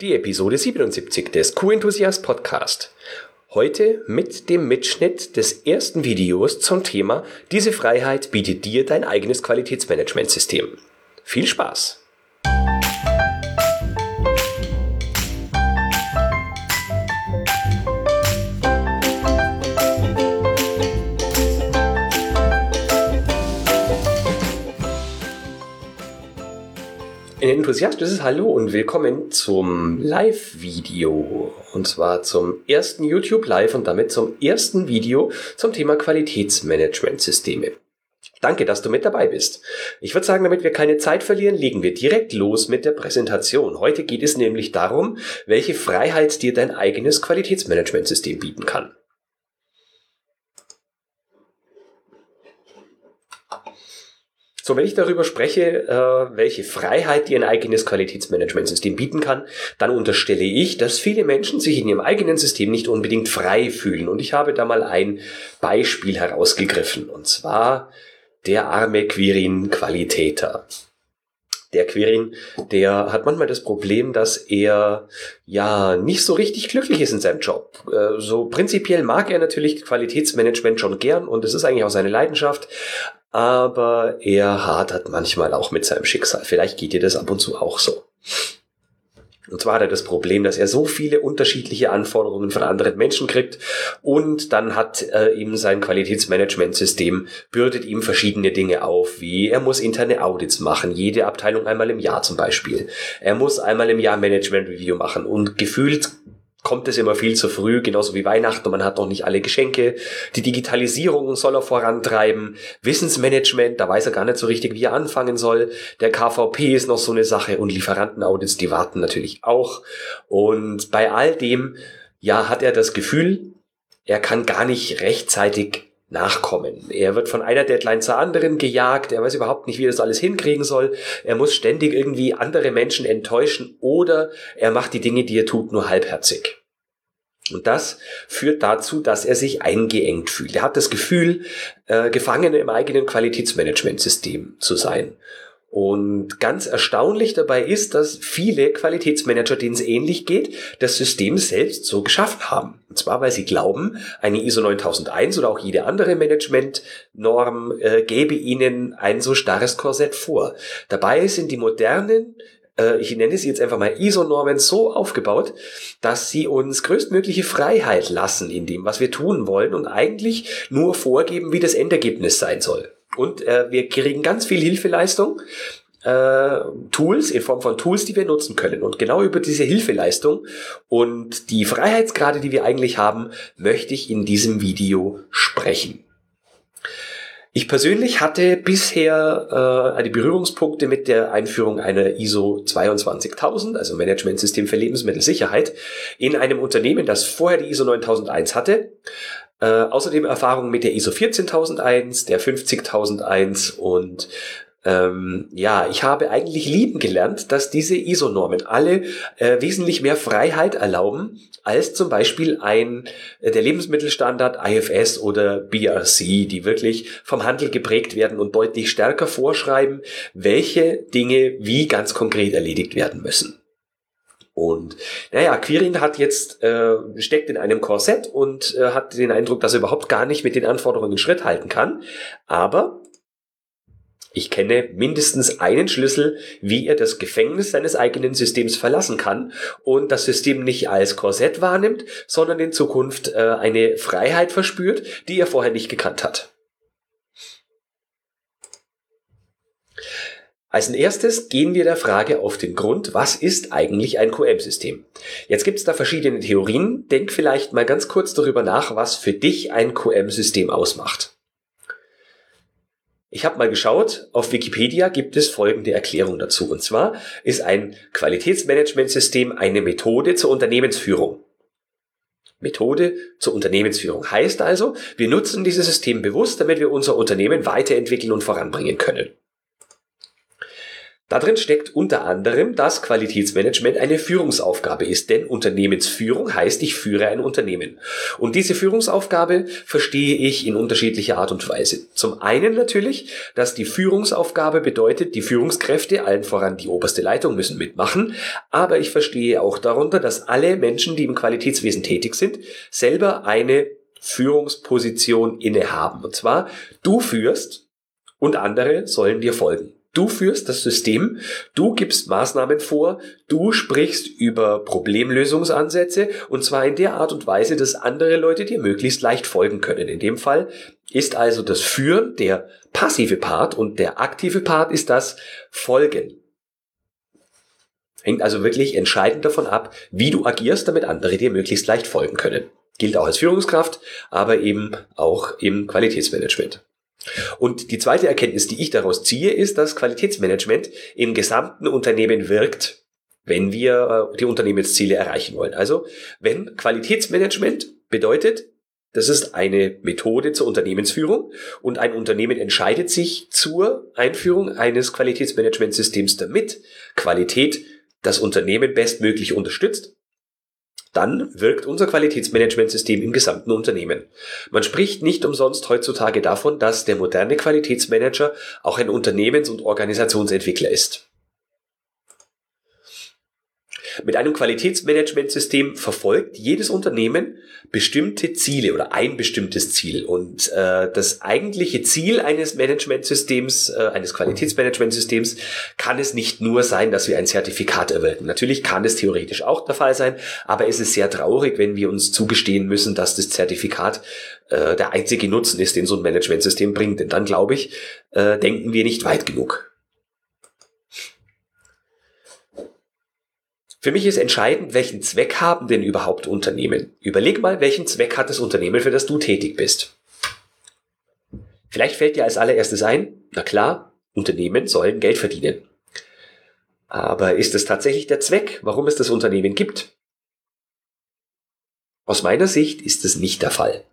die Episode 77 des Q-Enthusiast Podcast. Heute mit dem Mitschnitt des ersten Videos zum Thema Diese Freiheit bietet dir dein eigenes Qualitätsmanagementsystem. Viel Spaß! Enthusiastisches Hallo und willkommen zum Live-Video. Und zwar zum ersten YouTube Live und damit zum ersten Video zum Thema Qualitätsmanagementsysteme. Danke, dass du mit dabei bist. Ich würde sagen, damit wir keine Zeit verlieren, legen wir direkt los mit der Präsentation. Heute geht es nämlich darum, welche Freiheit dir dein eigenes Qualitätsmanagementsystem bieten kann. So, wenn ich darüber spreche, äh, welche Freiheit dir ein eigenes Qualitätsmanagementsystem bieten kann, dann unterstelle ich, dass viele Menschen sich in ihrem eigenen System nicht unbedingt frei fühlen. Und ich habe da mal ein Beispiel herausgegriffen. Und zwar der arme Quirin Qualitäter. Der Quirin, der hat manchmal das Problem, dass er ja nicht so richtig glücklich ist in seinem Job. Äh, so prinzipiell mag er natürlich Qualitätsmanagement schon gern und es ist eigentlich auch seine Leidenschaft, aber er hadert manchmal auch mit seinem Schicksal. Vielleicht geht dir das ab und zu auch so. Und zwar hat er das Problem, dass er so viele unterschiedliche Anforderungen von anderen Menschen kriegt und dann hat äh, ihm sein Qualitätsmanagementsystem bürdet ihm verschiedene Dinge auf, wie er muss interne Audits machen, jede Abteilung einmal im Jahr zum Beispiel. Er muss einmal im Jahr Management Review machen und gefühlt kommt es immer viel zu früh, genauso wie Weihnachten man hat noch nicht alle Geschenke. Die Digitalisierung soll er vorantreiben. Wissensmanagement, da weiß er gar nicht so richtig, wie er anfangen soll. Der KVP ist noch so eine Sache und Lieferantenaudits, die warten natürlich auch. Und bei all dem, ja, hat er das Gefühl, er kann gar nicht rechtzeitig nachkommen. Er wird von einer Deadline zur anderen gejagt, er weiß überhaupt nicht, wie er das alles hinkriegen soll, er muss ständig irgendwie andere Menschen enttäuschen oder er macht die Dinge, die er tut, nur halbherzig. Und das führt dazu, dass er sich eingeengt fühlt. Er hat das Gefühl, äh, Gefangene im eigenen Qualitätsmanagementsystem zu sein. Und ganz erstaunlich dabei ist, dass viele Qualitätsmanager, denen es ähnlich geht, das System selbst so geschafft haben. Und zwar, weil sie glauben, eine ISO 9001 oder auch jede andere Managementnorm äh, gäbe ihnen ein so starres Korsett vor. Dabei sind die modernen äh, ich nenne sie jetzt einfach mal ISO-Normen so aufgebaut, dass sie uns größtmögliche Freiheit lassen in dem, was wir tun wollen und eigentlich nur vorgeben, wie das Endergebnis sein soll. Und äh, wir kriegen ganz viel Hilfeleistung. Äh, Tools in Form von Tools, die wir nutzen können. Und genau über diese Hilfeleistung und die Freiheitsgrade, die wir eigentlich haben, möchte ich in diesem Video sprechen. Ich persönlich hatte bisher äh, die Berührungspunkte mit der Einführung einer ISO 22000, also Managementsystem für Lebensmittelsicherheit, in einem Unternehmen, das vorher die ISO 9001 hatte. Äh, außerdem Erfahrungen mit der ISO 14001, der 50001 und ähm, ja, ich habe eigentlich lieben gelernt, dass diese ISO-Normen alle äh, wesentlich mehr Freiheit erlauben als zum Beispiel ein äh, der Lebensmittelstandard IFS oder BRC, die wirklich vom Handel geprägt werden und deutlich stärker vorschreiben, welche Dinge wie ganz konkret erledigt werden müssen. Und naja, Quirin hat jetzt äh, steckt in einem Korsett und äh, hat den Eindruck, dass er überhaupt gar nicht mit den Anforderungen Schritt halten kann. Aber ich kenne mindestens einen Schlüssel, wie er das Gefängnis seines eigenen Systems verlassen kann und das System nicht als Korsett wahrnimmt, sondern in Zukunft äh, eine Freiheit verspürt, die er vorher nicht gekannt hat. Als erstes gehen wir der Frage auf den Grund, was ist eigentlich ein QM-System? Jetzt gibt es da verschiedene Theorien. Denk vielleicht mal ganz kurz darüber nach, was für dich ein QM-System ausmacht. Ich habe mal geschaut, auf Wikipedia gibt es folgende Erklärung dazu. Und zwar ist ein Qualitätsmanagementsystem eine Methode zur Unternehmensführung. Methode zur Unternehmensführung heißt also, wir nutzen dieses System bewusst, damit wir unser Unternehmen weiterentwickeln und voranbringen können. Darin steckt unter anderem, dass Qualitätsmanagement eine Führungsaufgabe ist, denn Unternehmensführung heißt, ich führe ein Unternehmen. Und diese Führungsaufgabe verstehe ich in unterschiedlicher Art und Weise. Zum einen natürlich, dass die Führungsaufgabe bedeutet, die Führungskräfte, allen voran die oberste Leitung, müssen mitmachen, aber ich verstehe auch darunter, dass alle Menschen, die im Qualitätswesen tätig sind, selber eine Führungsposition innehaben. Und zwar, du führst und andere sollen dir folgen. Du führst das System, du gibst Maßnahmen vor, du sprichst über Problemlösungsansätze und zwar in der Art und Weise, dass andere Leute dir möglichst leicht folgen können. In dem Fall ist also das Führen der passive Part und der aktive Part ist das Folgen. Hängt also wirklich entscheidend davon ab, wie du agierst, damit andere dir möglichst leicht folgen können. Gilt auch als Führungskraft, aber eben auch im Qualitätsmanagement. Und die zweite Erkenntnis, die ich daraus ziehe, ist, dass Qualitätsmanagement im gesamten Unternehmen wirkt, wenn wir äh, die Unternehmensziele erreichen wollen. Also, wenn Qualitätsmanagement bedeutet, das ist eine Methode zur Unternehmensführung und ein Unternehmen entscheidet sich zur Einführung eines Qualitätsmanagementsystems, damit Qualität das Unternehmen bestmöglich unterstützt, dann wirkt unser Qualitätsmanagementsystem im gesamten Unternehmen. Man spricht nicht umsonst heutzutage davon, dass der moderne Qualitätsmanager auch ein Unternehmens- und Organisationsentwickler ist. Mit einem Qualitätsmanagementsystem verfolgt jedes Unternehmen bestimmte Ziele oder ein bestimmtes Ziel. Und äh, das eigentliche Ziel eines Managementsystems, äh, eines Qualitätsmanagementsystems, kann es nicht nur sein, dass wir ein Zertifikat erwirken. Natürlich kann es theoretisch auch der Fall sein, aber es ist sehr traurig, wenn wir uns zugestehen müssen, dass das Zertifikat äh, der einzige Nutzen ist, den so ein Managementsystem bringt. Denn dann, glaube ich, äh, denken wir nicht weit genug. Für mich ist entscheidend, welchen Zweck haben denn überhaupt Unternehmen? Überleg mal, welchen Zweck hat das Unternehmen, für das du tätig bist. Vielleicht fällt dir als allererstes ein, na klar, Unternehmen sollen Geld verdienen. Aber ist es tatsächlich der Zweck, warum es das Unternehmen gibt? Aus meiner Sicht ist es nicht der Fall.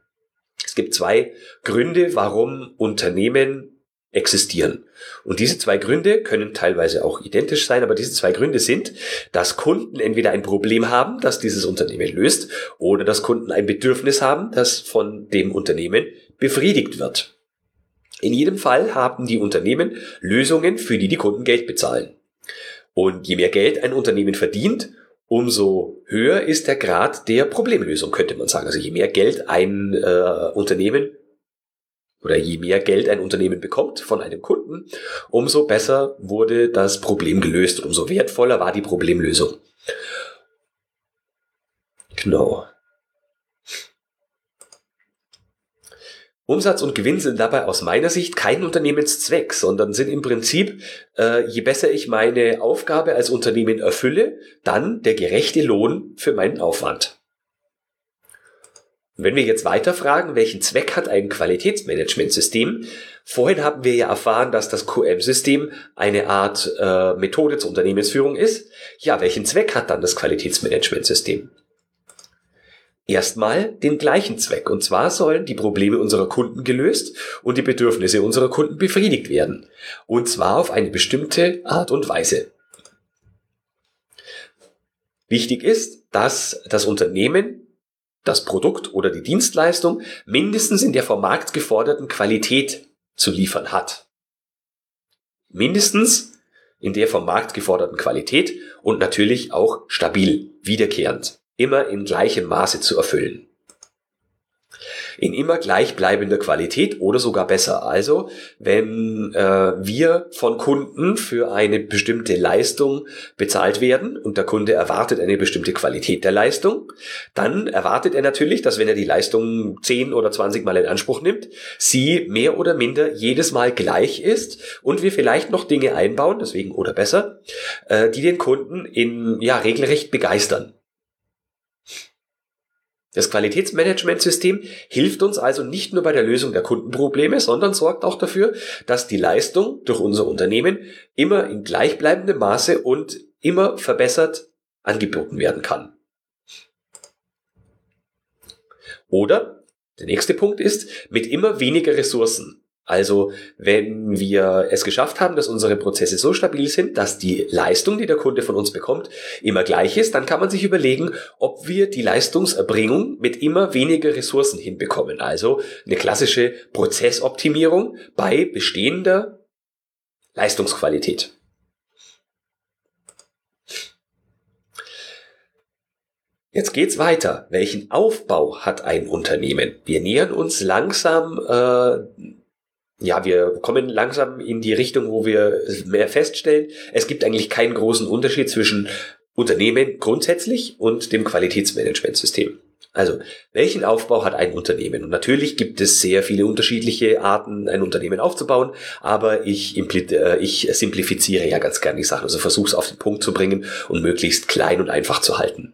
Es gibt zwei Gründe, warum Unternehmen existieren. Und diese zwei Gründe können teilweise auch identisch sein, aber diese zwei Gründe sind, dass Kunden entweder ein Problem haben, das dieses Unternehmen löst, oder dass Kunden ein Bedürfnis haben, das von dem Unternehmen befriedigt wird. In jedem Fall haben die Unternehmen Lösungen, für die die Kunden Geld bezahlen. Und je mehr Geld ein Unternehmen verdient, umso höher ist der Grad der Problemlösung, könnte man sagen. Also je mehr Geld ein äh, Unternehmen oder je mehr Geld ein Unternehmen bekommt von einem Kunden, umso besser wurde das Problem gelöst, umso wertvoller war die Problemlösung. Genau. Umsatz und Gewinn sind dabei aus meiner Sicht kein Unternehmenszweck, sondern sind im Prinzip, äh, je besser ich meine Aufgabe als Unternehmen erfülle, dann der gerechte Lohn für meinen Aufwand. Wenn wir jetzt weiter fragen, welchen Zweck hat ein Qualitätsmanagementsystem? Vorhin haben wir ja erfahren, dass das QM-System eine Art äh, Methode zur Unternehmensführung ist. Ja, welchen Zweck hat dann das Qualitätsmanagementsystem? Erstmal den gleichen Zweck. Und zwar sollen die Probleme unserer Kunden gelöst und die Bedürfnisse unserer Kunden befriedigt werden. Und zwar auf eine bestimmte Art und Weise. Wichtig ist, dass das Unternehmen das Produkt oder die Dienstleistung mindestens in der vom Markt geforderten Qualität zu liefern hat. Mindestens in der vom Markt geforderten Qualität und natürlich auch stabil, wiederkehrend, immer in gleichem Maße zu erfüllen in immer gleichbleibender Qualität oder sogar besser. Also wenn äh, wir von Kunden für eine bestimmte Leistung bezahlt werden und der Kunde erwartet eine bestimmte Qualität der Leistung, dann erwartet er natürlich, dass wenn er die Leistung 10 oder 20 Mal in Anspruch nimmt, sie mehr oder minder jedes Mal gleich ist und wir vielleicht noch Dinge einbauen, deswegen oder besser, äh, die den Kunden in ja regelrecht begeistern. Das Qualitätsmanagementsystem hilft uns also nicht nur bei der Lösung der Kundenprobleme, sondern sorgt auch dafür, dass die Leistung durch unser Unternehmen immer in gleichbleibendem Maße und immer verbessert angeboten werden kann. Oder der nächste Punkt ist, mit immer weniger Ressourcen. Also wenn wir es geschafft haben, dass unsere Prozesse so stabil sind, dass die Leistung, die der Kunde von uns bekommt, immer gleich ist, dann kann man sich überlegen, ob wir die Leistungserbringung mit immer weniger Ressourcen hinbekommen. Also eine klassische Prozessoptimierung bei bestehender Leistungsqualität. Jetzt geht's weiter. Welchen Aufbau hat ein Unternehmen? Wir nähern uns langsam äh, ja, wir kommen langsam in die Richtung, wo wir mehr feststellen, es gibt eigentlich keinen großen Unterschied zwischen Unternehmen grundsätzlich und dem Qualitätsmanagementsystem. Also, welchen Aufbau hat ein Unternehmen? Und natürlich gibt es sehr viele unterschiedliche Arten, ein Unternehmen aufzubauen, aber ich, äh, ich simplifiziere ja ganz gerne die Sachen, also versuche es auf den Punkt zu bringen und möglichst klein und einfach zu halten.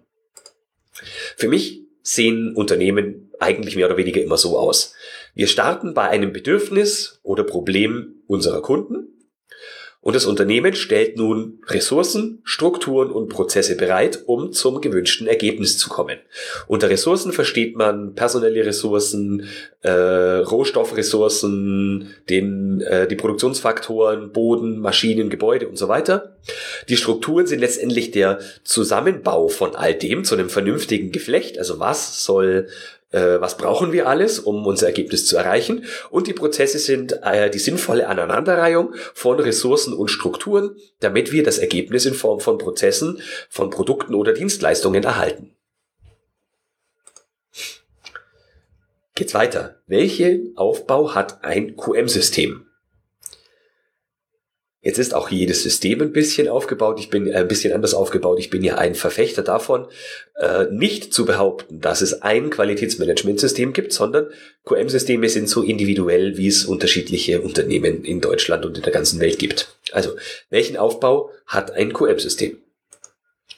Für mich sehen Unternehmen eigentlich mehr oder weniger immer so aus. Wir starten bei einem Bedürfnis oder Problem unserer Kunden und das Unternehmen stellt nun Ressourcen, Strukturen und Prozesse bereit, um zum gewünschten Ergebnis zu kommen. Unter Ressourcen versteht man personelle Ressourcen, äh, Rohstoffressourcen, den, äh, die Produktionsfaktoren, Boden, Maschinen, Gebäude und so weiter. Die Strukturen sind letztendlich der Zusammenbau von all dem zu einem vernünftigen Geflecht. Also was soll äh, was brauchen wir alles, um unser Ergebnis zu erreichen. Und die Prozesse sind äh, die sinnvolle Aneinanderreihung von Ressourcen und Strukturen, damit wir das Ergebnis in Form von Prozessen, von Produkten oder Dienstleistungen erhalten. Geht's weiter. Welche Aufbau hat ein QM-System? Jetzt ist auch jedes System ein bisschen aufgebaut. Ich bin äh, ein bisschen anders aufgebaut. Ich bin ja ein Verfechter davon, äh, nicht zu behaupten, dass es ein Qualitätsmanagementsystem gibt, sondern QM-Systeme sind so individuell, wie es unterschiedliche Unternehmen in Deutschland und in der ganzen Welt gibt. Also, welchen Aufbau hat ein QM-System?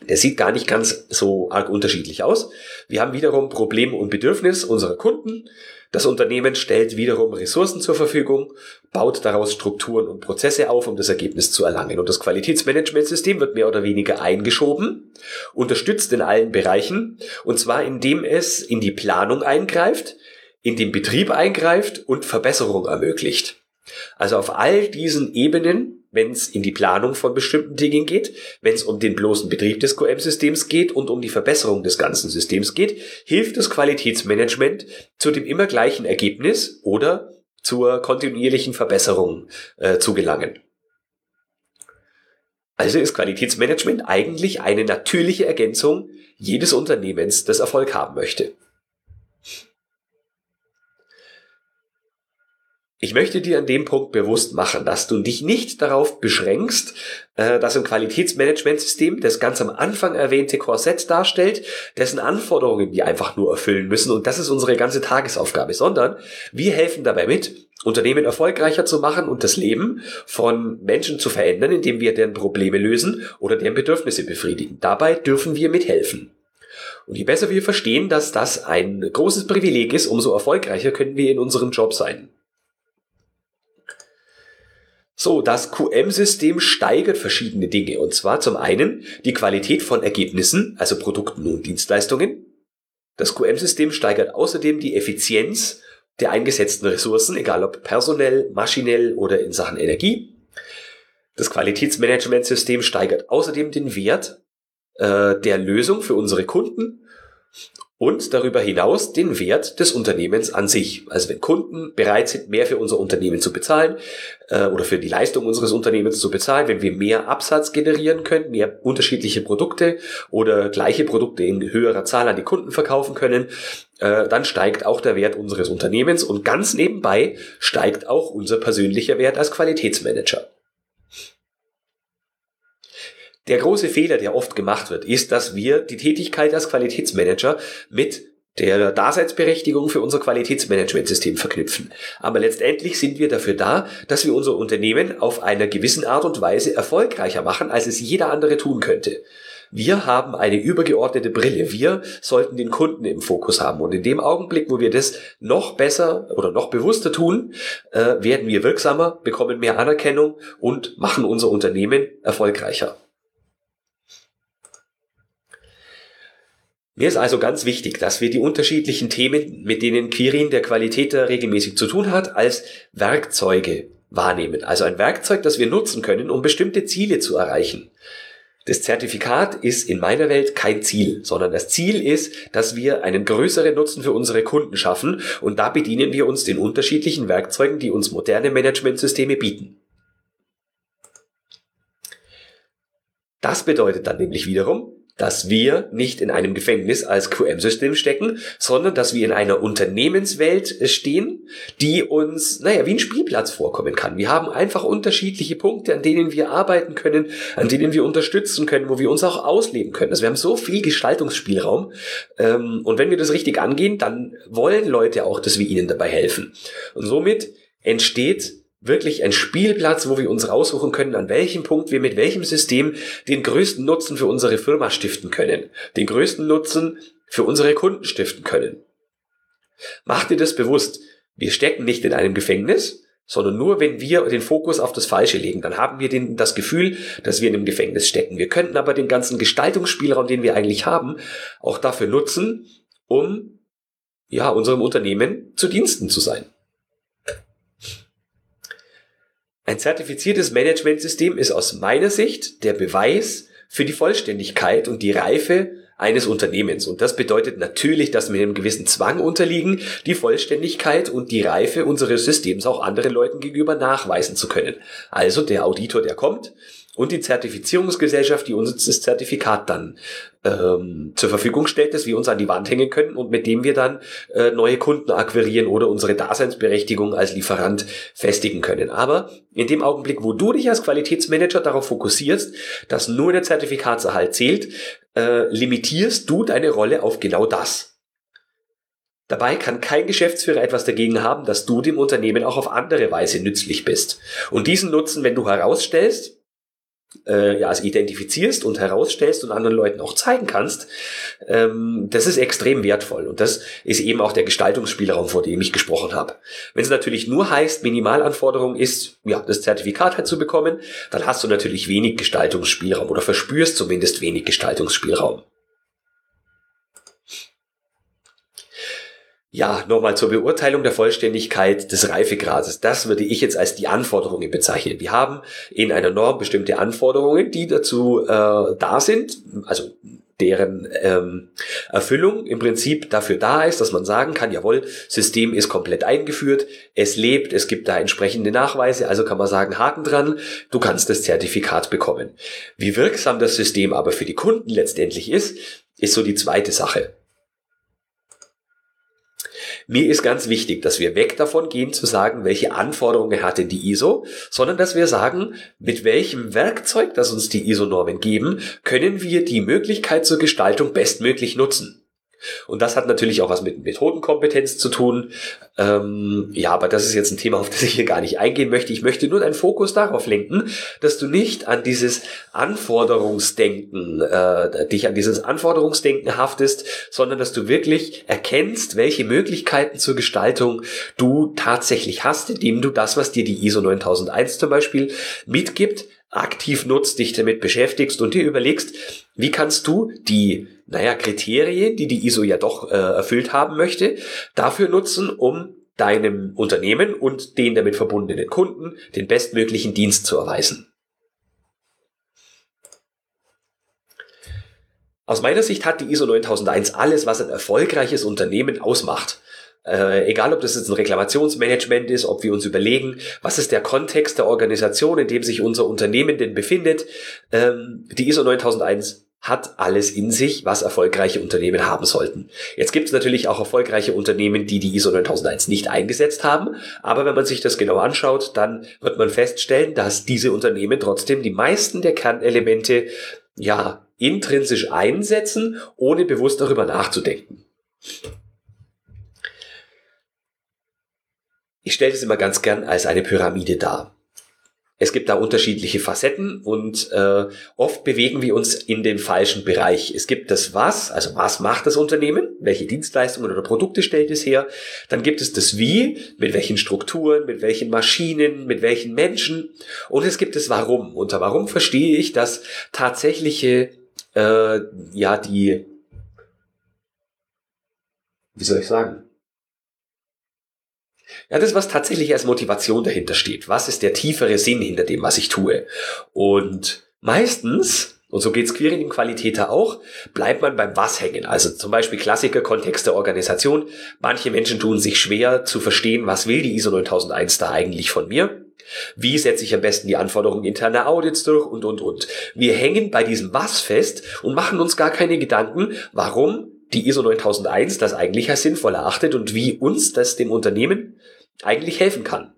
Der sieht gar nicht ganz so arg unterschiedlich aus. Wir haben wiederum Problem und Bedürfnis unserer Kunden. Das Unternehmen stellt wiederum Ressourcen zur Verfügung, baut daraus Strukturen und Prozesse auf, um das Ergebnis zu erlangen. Und das Qualitätsmanagementsystem wird mehr oder weniger eingeschoben, unterstützt in allen Bereichen, und zwar indem es in die Planung eingreift, in den Betrieb eingreift und Verbesserung ermöglicht. Also auf all diesen Ebenen wenn es in die Planung von bestimmten Dingen geht, wenn es um den bloßen Betrieb des QM-Systems geht und um die Verbesserung des ganzen Systems geht, hilft das Qualitätsmanagement zu dem immer gleichen Ergebnis oder zur kontinuierlichen Verbesserung äh, zu gelangen. Also ist Qualitätsmanagement eigentlich eine natürliche Ergänzung jedes Unternehmens, das Erfolg haben möchte. Ich möchte dir an dem Punkt bewusst machen, dass du dich nicht darauf beschränkst, äh, dass ein Qualitätsmanagementsystem das ganz am Anfang erwähnte Korsett darstellt, dessen Anforderungen wir einfach nur erfüllen müssen und das ist unsere ganze Tagesaufgabe, sondern wir helfen dabei mit, Unternehmen erfolgreicher zu machen und das Leben von Menschen zu verändern, indem wir deren Probleme lösen oder deren Bedürfnisse befriedigen. Dabei dürfen wir mithelfen. Und je besser wir verstehen, dass das ein großes Privileg ist, umso erfolgreicher können wir in unserem Job sein. So, das QM-System steigert verschiedene Dinge. Und zwar zum einen die Qualität von Ergebnissen, also Produkten und Dienstleistungen. Das QM-System steigert außerdem die Effizienz der eingesetzten Ressourcen, egal ob personell, maschinell oder in Sachen Energie. Das Qualitätsmanagementsystem steigert außerdem den Wert äh, der Lösung für unsere Kunden und darüber hinaus den Wert des Unternehmens an sich. Also wenn Kunden bereit sind, mehr für unser Unternehmen zu bezahlen äh, oder für die Leistung unseres Unternehmens zu bezahlen, wenn wir mehr Absatz generieren können, mehr unterschiedliche Produkte oder gleiche Produkte in höherer Zahl an die Kunden verkaufen können, äh, dann steigt auch der Wert unseres Unternehmens und ganz nebenbei steigt auch unser persönlicher Wert als Qualitätsmanager. Der große Fehler, der oft gemacht wird, ist, dass wir die Tätigkeit als Qualitätsmanager mit der Daseinsberechtigung für unser Qualitätsmanagementsystem verknüpfen. Aber letztendlich sind wir dafür da, dass wir unser Unternehmen auf einer gewissen Art und Weise erfolgreicher machen, als es jeder andere tun könnte. Wir haben eine übergeordnete Brille. Wir sollten den Kunden im Fokus haben. Und in dem Augenblick, wo wir das noch besser oder noch bewusster tun, äh, werden wir wirksamer, bekommen mehr Anerkennung und machen unser Unternehmen erfolgreicher. Mir ist also ganz wichtig, dass wir die unterschiedlichen Themen, mit denen Quirin der Qualitäter regelmäßig zu tun hat, als Werkzeuge wahrnehmen. Also ein Werkzeug, das wir nutzen können, um bestimmte Ziele zu erreichen. Das Zertifikat ist in meiner Welt kein Ziel, sondern das Ziel ist, dass wir einen größeren Nutzen für unsere Kunden schaffen und da bedienen wir uns den unterschiedlichen Werkzeugen, die uns moderne Managementsysteme bieten. Das bedeutet dann nämlich wiederum, dass wir nicht in einem Gefängnis als QM-System stecken, sondern dass wir in einer Unternehmenswelt stehen, die uns, naja, wie ein Spielplatz vorkommen kann. Wir haben einfach unterschiedliche Punkte, an denen wir arbeiten können, an denen wir unterstützen können, wo wir uns auch ausleben können. Also wir haben so viel Gestaltungsspielraum. Ähm, und wenn wir das richtig angehen, dann wollen Leute auch, dass wir ihnen dabei helfen. Und somit entsteht wirklich ein Spielplatz, wo wir uns raussuchen können, an welchem Punkt wir mit welchem System den größten Nutzen für unsere Firma stiften können, den größten Nutzen für unsere Kunden stiften können. Mach dir das bewusst. Wir stecken nicht in einem Gefängnis, sondern nur wenn wir den Fokus auf das Falsche legen, dann haben wir den, das Gefühl, dass wir in einem Gefängnis stecken. Wir könnten aber den ganzen Gestaltungsspielraum, den wir eigentlich haben, auch dafür nutzen, um ja unserem Unternehmen zu Diensten zu sein. Ein zertifiziertes Managementsystem ist aus meiner Sicht der Beweis für die Vollständigkeit und die Reife eines Unternehmens. Und das bedeutet natürlich, dass wir einem gewissen Zwang unterliegen, die Vollständigkeit und die Reife unseres Systems auch anderen Leuten gegenüber nachweisen zu können. Also der Auditor, der kommt, und die Zertifizierungsgesellschaft, die uns das Zertifikat dann ähm, zur Verfügung stellt, das wir uns an die Wand hängen können und mit dem wir dann äh, neue Kunden akquirieren oder unsere Daseinsberechtigung als Lieferant festigen können. Aber in dem Augenblick, wo du dich als Qualitätsmanager darauf fokussierst, dass nur der Zertifikatserhalt zählt, äh, limitierst du deine Rolle auf genau das. Dabei kann kein Geschäftsführer etwas dagegen haben, dass du dem Unternehmen auch auf andere Weise nützlich bist. Und diesen Nutzen, wenn du herausstellst, äh, ja, also identifizierst und herausstellst und anderen Leuten auch zeigen kannst, ähm, das ist extrem wertvoll. Und das ist eben auch der Gestaltungsspielraum, vor dem ich gesprochen habe. Wenn es natürlich nur heißt, Minimalanforderung ist, ja, das Zertifikat halt zu bekommen, dann hast du natürlich wenig Gestaltungsspielraum oder verspürst zumindest wenig Gestaltungsspielraum. Ja, nochmal zur Beurteilung der Vollständigkeit des Reifegrades. Das würde ich jetzt als die Anforderungen bezeichnen. Wir haben in einer Norm bestimmte Anforderungen, die dazu äh, da sind, also deren ähm, Erfüllung im Prinzip dafür da ist, dass man sagen kann, jawohl, System ist komplett eingeführt, es lebt, es gibt da entsprechende Nachweise, also kann man sagen, Haken dran, du kannst das Zertifikat bekommen. Wie wirksam das System aber für die Kunden letztendlich ist, ist so die zweite Sache. Mir ist ganz wichtig, dass wir weg davon gehen zu sagen, welche Anforderungen hatte die ISO, sondern dass wir sagen, mit welchem Werkzeug, das uns die ISO-Normen geben, können wir die Möglichkeit zur Gestaltung bestmöglich nutzen. Und das hat natürlich auch was mit Methodenkompetenz zu tun. Ähm, ja, aber das ist jetzt ein Thema, auf das ich hier gar nicht eingehen möchte. Ich möchte nur deinen Fokus darauf lenken, dass du nicht an dieses Anforderungsdenken, äh, dich an dieses Anforderungsdenken haftest, sondern dass du wirklich erkennst, welche Möglichkeiten zur Gestaltung du tatsächlich hast, indem du das, was dir die ISO 9001 zum Beispiel mitgibt, aktiv nutzt, dich damit beschäftigst und dir überlegst, wie kannst du die naja, Kriterien, die die ISO ja doch äh, erfüllt haben möchte, dafür nutzen, um deinem Unternehmen und den damit verbundenen Kunden den bestmöglichen Dienst zu erweisen. Aus meiner Sicht hat die ISO 9001 alles, was ein erfolgreiches Unternehmen ausmacht. Äh, egal, ob das jetzt ein Reklamationsmanagement ist, ob wir uns überlegen, was ist der Kontext der Organisation, in dem sich unser Unternehmen denn befindet. Ähm, die ISO 9001 hat alles in sich, was erfolgreiche Unternehmen haben sollten. Jetzt gibt es natürlich auch erfolgreiche Unternehmen, die die ISO 9001 nicht eingesetzt haben, aber wenn man sich das genau anschaut, dann wird man feststellen, dass diese Unternehmen trotzdem die meisten der Kernelemente ja intrinsisch einsetzen, ohne bewusst darüber nachzudenken. Ich stelle das immer ganz gern als eine Pyramide dar. Es gibt da unterschiedliche Facetten und äh, oft bewegen wir uns in den falschen Bereich. Es gibt das Was, also was macht das Unternehmen, welche Dienstleistungen oder Produkte stellt es her. Dann gibt es das Wie, mit welchen Strukturen, mit welchen Maschinen, mit welchen Menschen. Und es gibt das Warum. Unter Warum verstehe ich, dass tatsächliche, äh, ja, die wie soll ich sagen? Ja, das, was tatsächlich als Motivation dahinter steht. Was ist der tiefere Sinn hinter dem, was ich tue? Und meistens, und so geht's Queering Qualitäter auch, bleibt man beim Was hängen. Also zum Beispiel Klassiker, Kontext der Organisation. Manche Menschen tun sich schwer zu verstehen, was will die ISO 9001 da eigentlich von mir? Wie setze ich am besten die Anforderungen interner Audits durch und, und, und. Wir hängen bei diesem Was fest und machen uns gar keine Gedanken, warum die ISO 9001 das eigentlich als sinnvoll erachtet und wie uns das dem Unternehmen eigentlich helfen kann.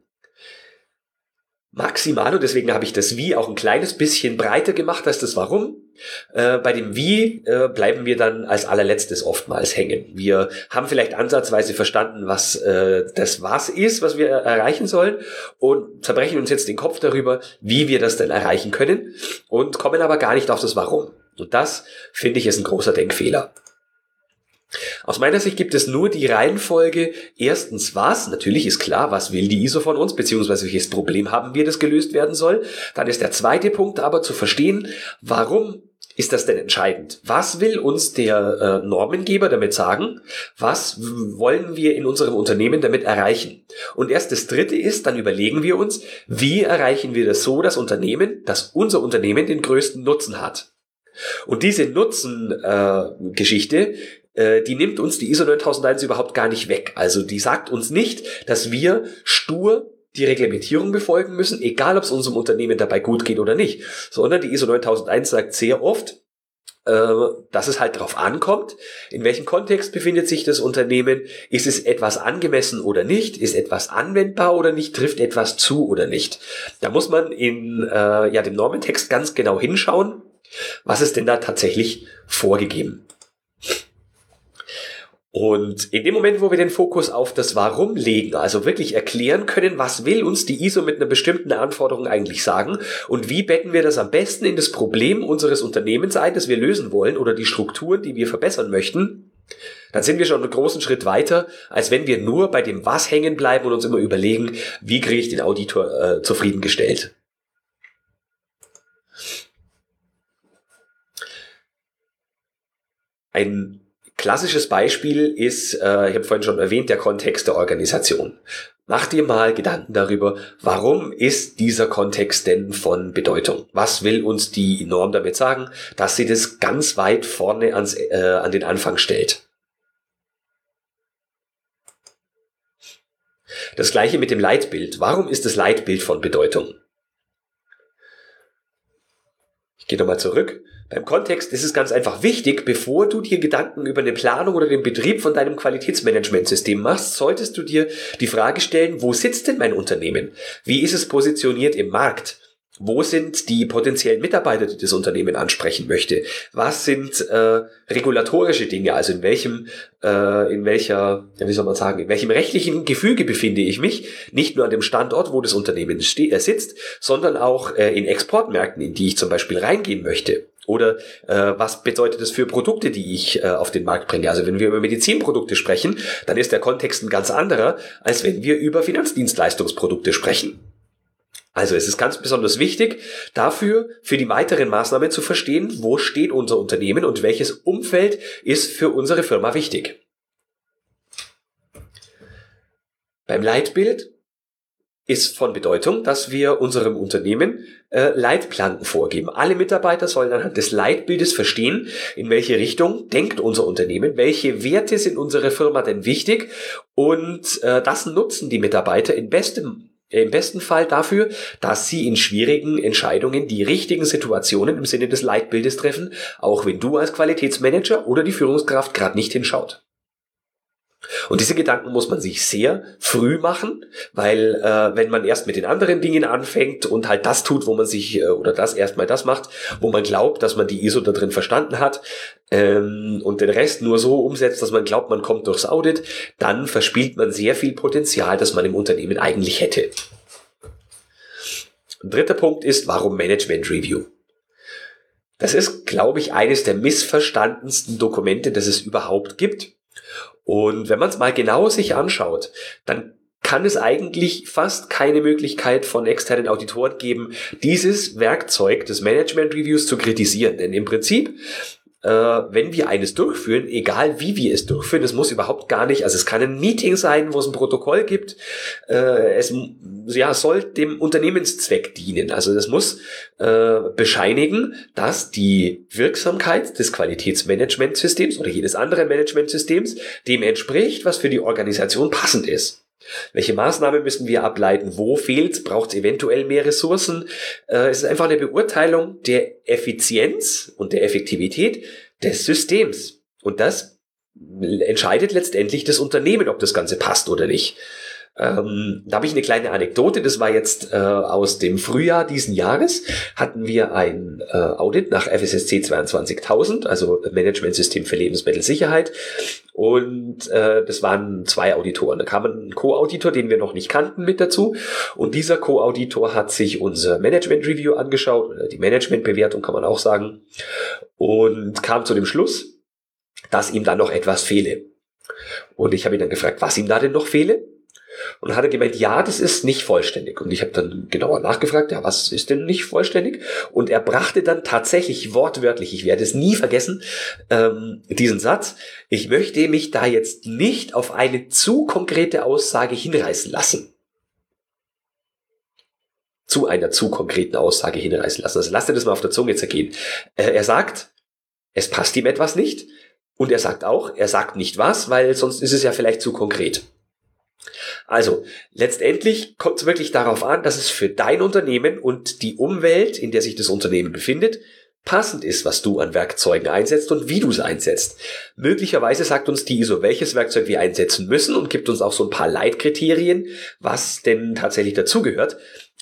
Maximal, und deswegen habe ich das Wie auch ein kleines bisschen breiter gemacht als das Warum. Äh, bei dem Wie äh, bleiben wir dann als allerletztes oftmals hängen. Wir haben vielleicht ansatzweise verstanden, was äh, das Was ist, was wir erreichen sollen und zerbrechen uns jetzt den Kopf darüber, wie wir das denn erreichen können und kommen aber gar nicht auf das Warum. Und das, finde ich, ist ein großer Denkfehler. Aus meiner Sicht gibt es nur die Reihenfolge, erstens was, natürlich ist klar, was will die ISO von uns, beziehungsweise welches Problem haben wir, das gelöst werden soll. Dann ist der zweite Punkt aber zu verstehen, warum ist das denn entscheidend? Was will uns der äh, Normengeber damit sagen? Was wollen wir in unserem Unternehmen damit erreichen? Und erst das Dritte ist, dann überlegen wir uns, wie erreichen wir das so, dass Unternehmen, dass unser Unternehmen den größten Nutzen hat. Und diese Nutzen-Geschichte, äh, die nimmt uns die ISO 9001 überhaupt gar nicht weg. Also die sagt uns nicht, dass wir stur die Reglementierung befolgen müssen, egal ob es unserem Unternehmen dabei gut geht oder nicht, sondern die ISO 9001 sagt sehr oft, äh, dass es halt darauf ankommt, in welchem Kontext befindet sich das Unternehmen, ist es etwas angemessen oder nicht, ist etwas anwendbar oder nicht, trifft etwas zu oder nicht. Da muss man in äh, ja, dem Normentext ganz genau hinschauen, was ist denn da tatsächlich vorgegeben. Und in dem Moment, wo wir den Fokus auf das Warum legen, also wirklich erklären können, was will uns die ISO mit einer bestimmten Anforderung eigentlich sagen und wie betten wir das am besten in das Problem unseres Unternehmens ein, das wir lösen wollen oder die Strukturen, die wir verbessern möchten, dann sind wir schon einen großen Schritt weiter, als wenn wir nur bei dem Was hängen bleiben und uns immer überlegen, wie kriege ich den Auditor äh, zufriedengestellt. Ein Klassisches Beispiel ist, äh, ich habe vorhin schon erwähnt, der Kontext der Organisation. Mach dir mal Gedanken darüber, warum ist dieser Kontext denn von Bedeutung? Was will uns die Norm damit sagen, dass sie das ganz weit vorne ans, äh, an den Anfang stellt? Das gleiche mit dem Leitbild. Warum ist das Leitbild von Bedeutung? Ich gehe nochmal zurück. Beim Kontext ist es ganz einfach wichtig, bevor du dir Gedanken über eine Planung oder den Betrieb von deinem Qualitätsmanagementsystem machst, solltest du dir die Frage stellen, wo sitzt denn mein Unternehmen? Wie ist es positioniert im Markt? Wo sind die potenziellen Mitarbeiter, die das Unternehmen ansprechen möchte? Was sind äh, regulatorische Dinge? Also in welchem, äh, in welcher, wie soll man sagen, in welchem rechtlichen Gefüge befinde ich mich? Nicht nur an dem Standort, wo das Unternehmen äh, sitzt, sondern auch äh, in Exportmärkten, in die ich zum Beispiel reingehen möchte. Oder äh, was bedeutet das für Produkte, die ich äh, auf den Markt bringe? Also wenn wir über Medizinprodukte sprechen, dann ist der Kontext ein ganz anderer, als wenn wir über Finanzdienstleistungsprodukte sprechen. Also es ist ganz besonders wichtig, dafür für die weiteren Maßnahmen zu verstehen, wo steht unser Unternehmen und welches Umfeld ist für unsere Firma wichtig. Beim Leitbild ist von Bedeutung, dass wir unserem Unternehmen äh, Leitplanken vorgeben. Alle Mitarbeiter sollen anhand des Leitbildes verstehen, in welche Richtung denkt unser Unternehmen, welche Werte sind unserer Firma denn wichtig und äh, das nutzen die Mitarbeiter in bestem im besten Fall dafür, dass sie in schwierigen Entscheidungen die richtigen Situationen im Sinne des Leitbildes treffen, auch wenn du als Qualitätsmanager oder die Führungskraft gerade nicht hinschaut. Und diese Gedanken muss man sich sehr früh machen, weil äh, wenn man erst mit den anderen Dingen anfängt und halt das tut, wo man sich äh, oder das erstmal das macht, wo man glaubt, dass man die ISO da drin verstanden hat ähm, und den Rest nur so umsetzt, dass man glaubt, man kommt durchs Audit, dann verspielt man sehr viel Potenzial, das man im Unternehmen eigentlich hätte. Dritter Punkt ist, warum Management Review? Das ist, glaube ich, eines der missverstandensten Dokumente, das es überhaupt gibt. Und wenn man es mal genau sich anschaut, dann kann es eigentlich fast keine Möglichkeit von externen Auditoren geben, dieses Werkzeug des Management Reviews zu kritisieren. Denn im Prinzip, äh, wenn wir eines durchführen, egal wie wir es durchführen, es muss überhaupt gar nicht, also es kann ein Meeting sein, wo es ein Protokoll gibt, äh, es ja, soll dem Unternehmenszweck dienen. Also das muss äh, bescheinigen, dass die Wirksamkeit des Qualitätsmanagementsystems oder jedes anderen Managementsystems dem entspricht, was für die Organisation passend ist. Welche Maßnahmen müssen wir ableiten? Wo fehlt Braucht es eventuell mehr Ressourcen? Äh, es ist einfach eine Beurteilung der Effizienz und der Effektivität des Systems. Und das entscheidet letztendlich das Unternehmen, ob das Ganze passt oder nicht. Ähm, da habe ich eine kleine Anekdote, das war jetzt äh, aus dem Frühjahr diesen Jahres, hatten wir ein äh, Audit nach FSSC 22000, also Managementsystem für Lebensmittelsicherheit. Und äh, das waren zwei Auditoren. Da kam ein Co-Auditor, den wir noch nicht kannten, mit dazu. Und dieser Co-Auditor hat sich unser Management-Review angeschaut, oder die Management-Bewertung kann man auch sagen, und kam zu dem Schluss, dass ihm da noch etwas fehle. Und ich habe ihn dann gefragt, was ihm da denn noch fehle? Und hat er gemeint, ja, das ist nicht vollständig. Und ich habe dann genauer nachgefragt, ja, was ist denn nicht vollständig? Und er brachte dann tatsächlich wortwörtlich, ich werde es nie vergessen, ähm, diesen Satz, ich möchte mich da jetzt nicht auf eine zu konkrete Aussage hinreißen lassen. Zu einer zu konkreten Aussage hinreißen lassen. Also lasst ihr das mal auf der Zunge zergehen. Äh, er sagt, es passt ihm etwas nicht. Und er sagt auch, er sagt nicht was, weil sonst ist es ja vielleicht zu konkret. Also, letztendlich kommt es wirklich darauf an, dass es für dein Unternehmen und die Umwelt, in der sich das Unternehmen befindet, passend ist, was du an Werkzeugen einsetzt und wie du es einsetzt. Möglicherweise sagt uns die ISO, welches Werkzeug wir einsetzen müssen und gibt uns auch so ein paar Leitkriterien, was denn tatsächlich dazugehört.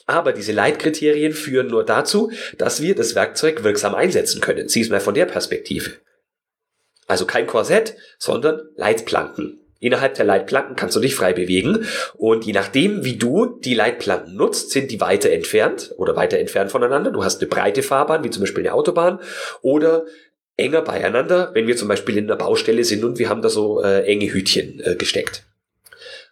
Aber diese Leitkriterien führen nur dazu, dass wir das Werkzeug wirksam einsetzen können. Sieh es mal von der Perspektive. Also kein Korsett, sondern Leitplanken. Innerhalb der Leitplanken kannst du dich frei bewegen und je nachdem, wie du die Leitplanken nutzt, sind die weiter entfernt oder weiter entfernt voneinander. Du hast eine breite Fahrbahn, wie zum Beispiel eine Autobahn oder enger beieinander, wenn wir zum Beispiel in der Baustelle sind und wir haben da so äh, enge Hütchen äh, gesteckt.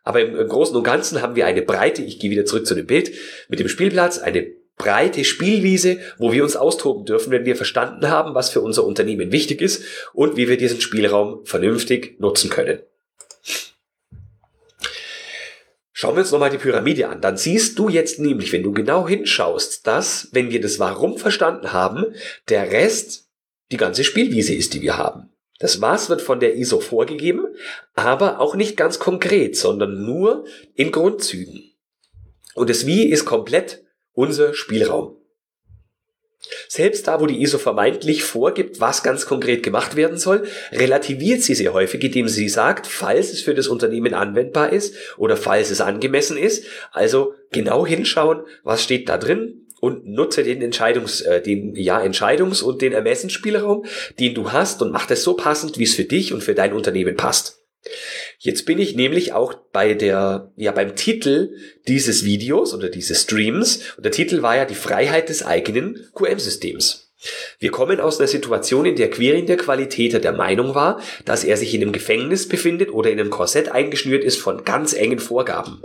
Aber im, im Großen und Ganzen haben wir eine breite, ich gehe wieder zurück zu dem Bild, mit dem Spielplatz, eine breite Spielwiese, wo wir uns austoben dürfen, wenn wir verstanden haben, was für unser Unternehmen wichtig ist und wie wir diesen Spielraum vernünftig nutzen können. Schauen wir uns nochmal die Pyramide an. Dann siehst du jetzt nämlich, wenn du genau hinschaust, dass, wenn wir das Warum verstanden haben, der Rest die ganze Spielwiese ist, die wir haben. Das Was wird von der ISO vorgegeben, aber auch nicht ganz konkret, sondern nur in Grundzügen. Und das Wie ist komplett unser Spielraum. Selbst da, wo die ISO vermeintlich vorgibt, was ganz konkret gemacht werden soll, relativiert sie sehr häufig, indem sie sagt, falls es für das Unternehmen anwendbar ist oder falls es angemessen ist. Also genau hinschauen, was steht da drin und nutze den Entscheidungs, äh, den ja Entscheidungs- und den Ermessensspielraum, den du hast und mach das so passend, wie es für dich und für dein Unternehmen passt. Jetzt bin ich nämlich auch bei der, ja, beim Titel dieses Videos oder dieses Streams. Und der Titel war ja die Freiheit des eigenen QM-Systems. Wir kommen aus einer Situation, in der Quirin der Qualitäter der Meinung war, dass er sich in einem Gefängnis befindet oder in einem Korsett eingeschnürt ist von ganz engen Vorgaben.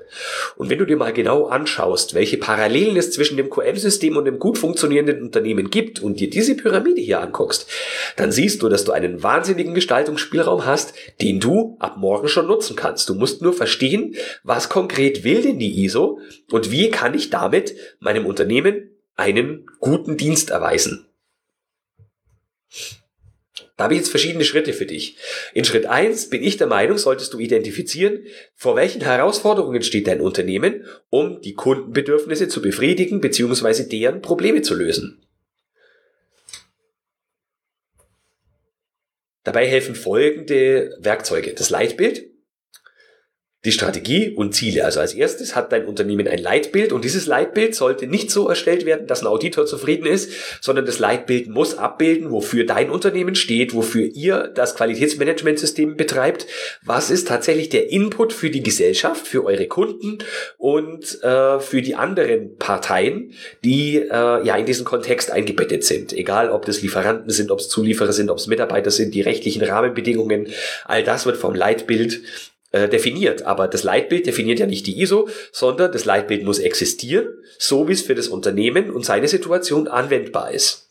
Und wenn du dir mal genau anschaust, welche Parallelen es zwischen dem QM-System und dem gut funktionierenden Unternehmen gibt und dir diese Pyramide hier anguckst, dann siehst du, dass du einen wahnsinnigen Gestaltungsspielraum hast, den du ab morgen schon nutzen kannst. Du musst nur verstehen, was konkret will denn die ISO und wie kann ich damit meinem Unternehmen einen guten Dienst erweisen. Da habe ich jetzt verschiedene Schritte für dich. In Schritt eins bin ich der Meinung, solltest du identifizieren, vor welchen Herausforderungen steht dein Unternehmen, um die Kundenbedürfnisse zu befriedigen bzw. deren Probleme zu lösen. Dabei helfen folgende Werkzeuge. Das Leitbild, die Strategie und Ziele. Also als erstes hat dein Unternehmen ein Leitbild und dieses Leitbild sollte nicht so erstellt werden, dass ein Auditor zufrieden ist, sondern das Leitbild muss abbilden, wofür dein Unternehmen steht, wofür ihr das Qualitätsmanagementsystem betreibt, was ist tatsächlich der Input für die Gesellschaft, für eure Kunden und äh, für die anderen Parteien, die äh, ja in diesen Kontext eingebettet sind. Egal, ob das Lieferanten sind, ob es Zulieferer sind, ob es Mitarbeiter sind, die rechtlichen Rahmenbedingungen, all das wird vom Leitbild äh, definiert. Aber das Leitbild definiert ja nicht die ISO, sondern das Leitbild muss existieren, so wie es für das Unternehmen und seine Situation anwendbar ist.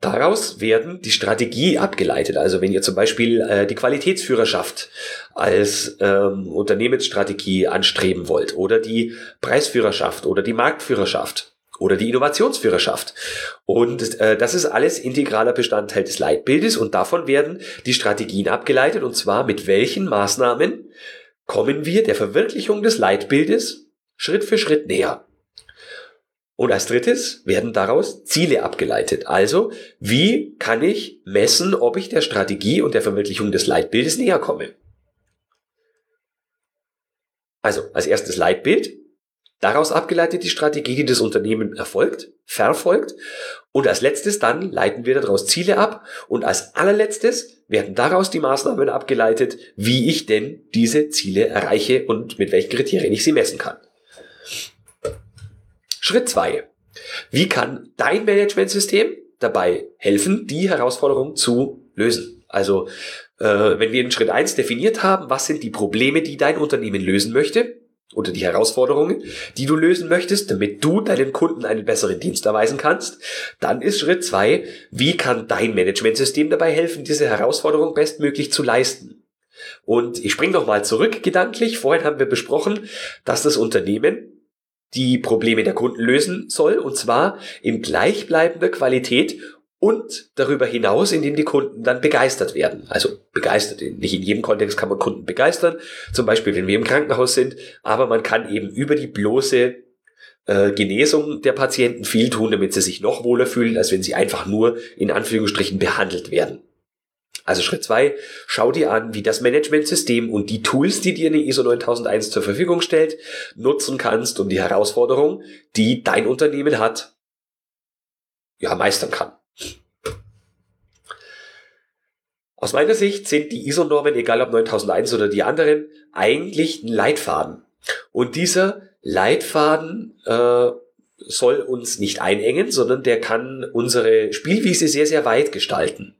Daraus werden die Strategie abgeleitet. Also wenn ihr zum Beispiel äh, die Qualitätsführerschaft als ähm, Unternehmensstrategie anstreben wollt oder die Preisführerschaft oder die Marktführerschaft oder die Innovationsführerschaft. Und äh, das ist alles integraler Bestandteil des Leitbildes und davon werden die Strategien abgeleitet und zwar mit welchen Maßnahmen kommen wir der Verwirklichung des Leitbildes Schritt für Schritt näher. Und als drittes werden daraus Ziele abgeleitet. Also, wie kann ich messen, ob ich der Strategie und der Verwirklichung des Leitbildes näher komme? Also, als erstes Leitbild. Daraus abgeleitet die Strategie, die das Unternehmen erfolgt, verfolgt. Und als letztes dann leiten wir daraus Ziele ab. Und als allerletztes werden daraus die Maßnahmen abgeleitet, wie ich denn diese Ziele erreiche und mit welchen Kriterien ich sie messen kann. Schritt zwei: Wie kann dein Managementsystem dabei helfen, die Herausforderung zu lösen? Also, äh, wenn wir in Schritt eins definiert haben, was sind die Probleme, die dein Unternehmen lösen möchte, oder die Herausforderungen, die du lösen möchtest, damit du deinen Kunden einen besseren Dienst erweisen kannst, dann ist Schritt zwei: wie kann dein Managementsystem dabei helfen, diese Herausforderung bestmöglich zu leisten? Und ich springe nochmal zurück gedanklich. Vorhin haben wir besprochen, dass das Unternehmen die Probleme der Kunden lösen soll, und zwar in gleichbleibender Qualität und darüber hinaus, indem die Kunden dann begeistert werden. Also begeistert, nicht in jedem Kontext kann man Kunden begeistern, zum Beispiel wenn wir im Krankenhaus sind, aber man kann eben über die bloße äh, Genesung der Patienten viel tun, damit sie sich noch wohler fühlen, als wenn sie einfach nur in Anführungsstrichen behandelt werden. Also Schritt zwei: schau dir an, wie das Managementsystem und die Tools, die dir eine ISO 9001 zur Verfügung stellt, nutzen kannst, um die Herausforderung, die dein Unternehmen hat, ja, meistern kann. Aus meiner Sicht sind die ISO-Normen, egal ob 9001 oder die anderen, eigentlich ein Leitfaden. Und dieser Leitfaden äh, soll uns nicht einengen, sondern der kann unsere Spielwiese sehr, sehr weit gestalten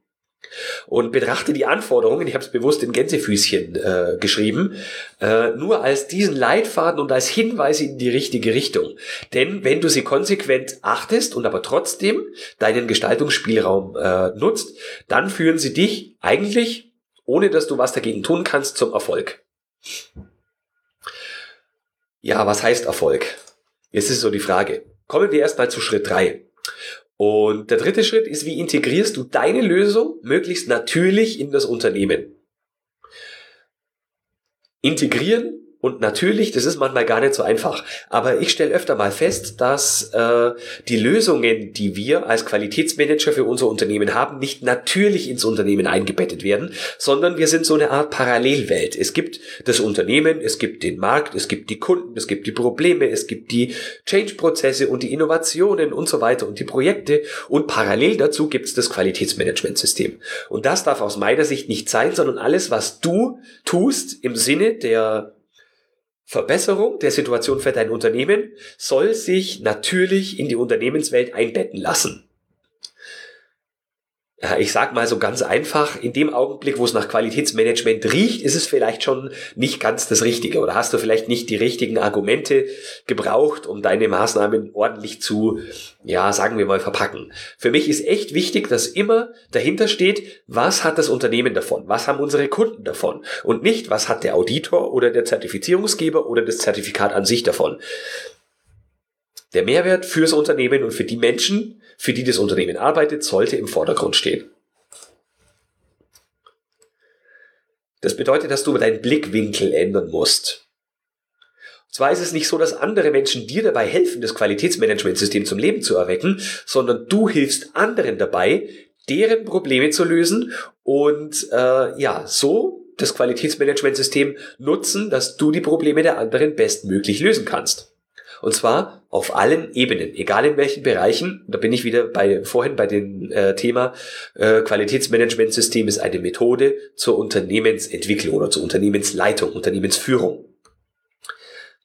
und betrachte die Anforderungen, ich habe es bewusst in Gänsefüßchen äh, geschrieben, äh, nur als diesen Leitfaden und als Hinweis in die richtige Richtung. Denn wenn du sie konsequent achtest und aber trotzdem deinen Gestaltungsspielraum äh, nutzt, dann führen sie dich eigentlich, ohne dass du was dagegen tun kannst, zum Erfolg. Ja, was heißt Erfolg? Jetzt ist so die Frage. Kommen wir erstmal zu Schritt drei. Und der dritte Schritt ist, wie integrierst du deine Lösung möglichst natürlich in das Unternehmen? Integrieren und natürlich, das ist manchmal gar nicht so einfach, aber ich stelle öfter mal fest, dass äh, die Lösungen, die wir als Qualitätsmanager für unser Unternehmen haben, nicht natürlich ins Unternehmen eingebettet werden, sondern wir sind so eine Art Parallelwelt. Es gibt das Unternehmen, es gibt den Markt, es gibt die Kunden, es gibt die Probleme, es gibt die Change-Prozesse und die Innovationen und so weiter und die Projekte und parallel dazu gibt es das Qualitätsmanagementsystem. Und das darf aus meiner Sicht nicht sein, sondern alles, was du tust im Sinne der Verbesserung der Situation für dein Unternehmen soll sich natürlich in die Unternehmenswelt einbetten lassen ich sag mal so ganz einfach, in dem Augenblick, wo es nach Qualitätsmanagement riecht, ist es vielleicht schon nicht ganz das Richtige oder hast du vielleicht nicht die richtigen Argumente gebraucht, um deine Maßnahmen ordentlich zu, ja, sagen wir mal, verpacken. Für mich ist echt wichtig, dass immer dahinter steht, was hat das Unternehmen davon? Was haben unsere Kunden davon? Und nicht, was hat der Auditor oder der Zertifizierungsgeber oder das Zertifikat an sich davon? Der Mehrwert fürs Unternehmen und für die Menschen, für die das Unternehmen arbeitet, sollte im Vordergrund stehen. Das bedeutet, dass du deinen Blickwinkel ändern musst. Und zwar ist es nicht so, dass andere Menschen dir dabei helfen, das Qualitätsmanagementsystem zum Leben zu erwecken, sondern du hilfst anderen dabei, deren Probleme zu lösen und äh, ja, so das Qualitätsmanagementsystem nutzen, dass du die Probleme der anderen bestmöglich lösen kannst. Und zwar auf allen Ebenen, egal in welchen Bereichen. Da bin ich wieder bei vorhin bei dem äh, Thema äh, Qualitätsmanagementsystem ist eine Methode zur Unternehmensentwicklung oder zur Unternehmensleitung, Unternehmensführung.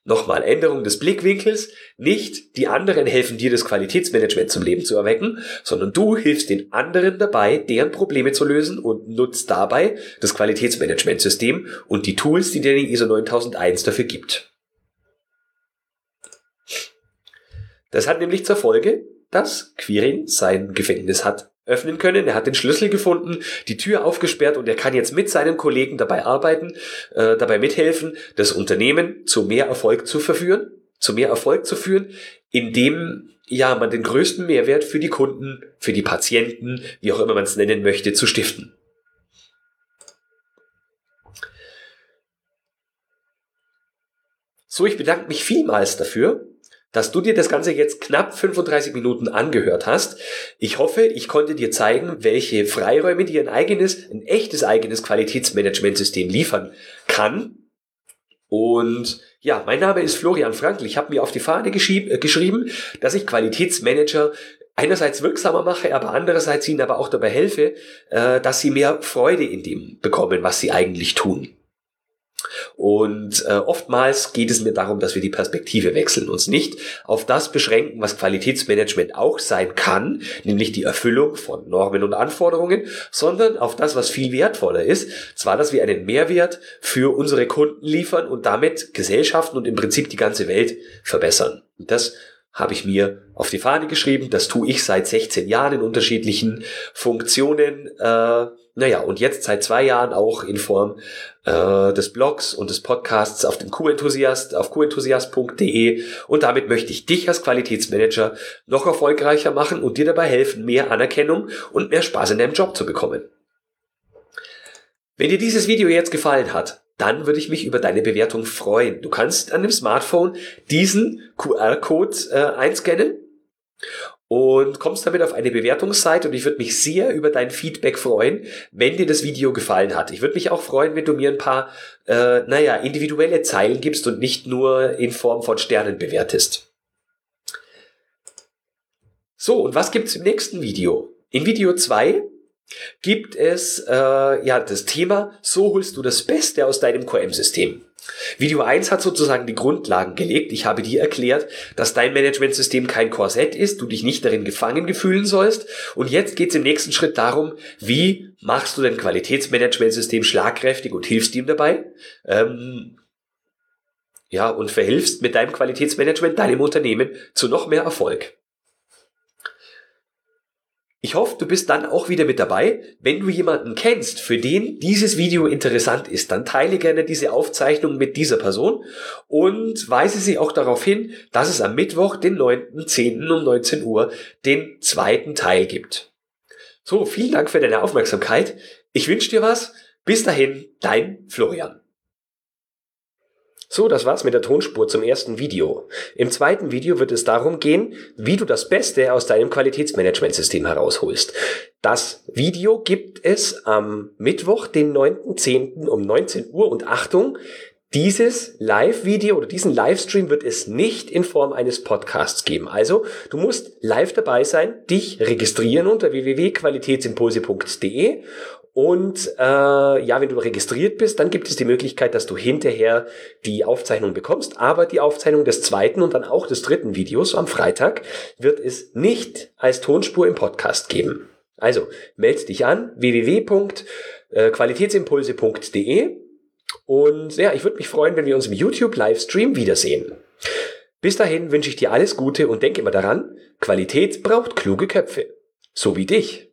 Nochmal, Änderung des Blickwinkels. Nicht die anderen helfen dir, das Qualitätsmanagement zum Leben zu erwecken, sondern du hilfst den anderen dabei, deren Probleme zu lösen und nutzt dabei das Qualitätsmanagementsystem und die Tools, die dir die ISO 9001 dafür gibt. Das hat nämlich zur Folge, dass Quirin sein Gefängnis hat öffnen können. Er hat den Schlüssel gefunden, die Tür aufgesperrt und er kann jetzt mit seinen Kollegen dabei arbeiten, äh, dabei mithelfen, das Unternehmen zu mehr Erfolg zu verführen, zu mehr Erfolg zu führen, indem ja man den größten Mehrwert für die Kunden, für die Patienten, wie auch immer man es nennen möchte, zu stiften. So, ich bedanke mich vielmals dafür, dass du dir das Ganze jetzt knapp 35 Minuten angehört hast. Ich hoffe, ich konnte dir zeigen, welche Freiräume dir ein eigenes, ein echtes eigenes Qualitätsmanagementsystem liefern kann. Und ja, mein Name ist Florian Frankl. Ich habe mir auf die Fahne äh, geschrieben, dass ich Qualitätsmanager einerseits wirksamer mache, aber andererseits ihnen aber auch dabei helfe, äh, dass sie mehr Freude in dem bekommen, was sie eigentlich tun. Und äh, oftmals geht es mir darum, dass wir die Perspektive wechseln, uns nicht auf das beschränken, was Qualitätsmanagement auch sein kann, nämlich die Erfüllung von Normen und Anforderungen, sondern auf das, was viel wertvoller ist, zwar, dass wir einen Mehrwert für unsere Kunden liefern und damit Gesellschaften und im Prinzip die ganze Welt verbessern. Und das habe ich mir auf die Fahne geschrieben. Das tue ich seit 16 Jahren in unterschiedlichen Funktionen. Äh, naja, und jetzt seit zwei Jahren auch in Form äh, des Blogs und des Podcasts auf dem Q-Enthusiast, auf qenthusiast.de. Und damit möchte ich dich als Qualitätsmanager noch erfolgreicher machen und dir dabei helfen, mehr Anerkennung und mehr Spaß in deinem Job zu bekommen. Wenn dir dieses Video jetzt gefallen hat, dann würde ich mich über deine Bewertung freuen. Du kannst an dem Smartphone diesen QR-Code äh, einscannen und kommst damit auf eine Bewertungsseite und ich würde mich sehr über dein Feedback freuen, wenn dir das Video gefallen hat. Ich würde mich auch freuen, wenn du mir ein paar, äh, naja, individuelle Zeilen gibst und nicht nur in Form von Sternen bewertest. So, und was gibt's im nächsten Video? In Video 2 gibt es äh, ja das Thema, so holst du das Beste aus deinem QM-System. Video 1 hat sozusagen die Grundlagen gelegt. Ich habe dir erklärt, dass dein Managementsystem kein Korsett ist, du dich nicht darin gefangen gefühlen sollst. Und jetzt geht es im nächsten Schritt darum, wie machst du dein Qualitätsmanagementsystem schlagkräftig und hilfst ihm dabei. Ähm, ja, und verhilfst mit deinem Qualitätsmanagement deinem Unternehmen zu noch mehr Erfolg. Ich hoffe, du bist dann auch wieder mit dabei. Wenn du jemanden kennst, für den dieses Video interessant ist, dann teile gerne diese Aufzeichnung mit dieser Person und weise sie auch darauf hin, dass es am Mittwoch, den 9.10. um 19 Uhr, den zweiten Teil gibt. So, vielen Dank für deine Aufmerksamkeit. Ich wünsche dir was. Bis dahin, dein Florian. So, das war's mit der Tonspur zum ersten Video. Im zweiten Video wird es darum gehen, wie du das Beste aus deinem Qualitätsmanagementsystem herausholst. Das Video gibt es am Mittwoch, den 9.10. um 19 Uhr und Achtung, dieses Live-Video oder diesen Livestream wird es nicht in Form eines Podcasts geben. Also, du musst live dabei sein, dich registrieren unter www.qualitätsimpulse.de und äh, ja, wenn du registriert bist, dann gibt es die Möglichkeit, dass du hinterher die Aufzeichnung bekommst. Aber die Aufzeichnung des zweiten und dann auch des dritten Videos am Freitag wird es nicht als Tonspur im Podcast geben. Also meld dich an www.qualitätsimpulse.de und ja, ich würde mich freuen, wenn wir uns im YouTube Livestream wiedersehen. Bis dahin wünsche ich dir alles Gute und denke immer daran, Qualität braucht kluge Köpfe. So wie dich.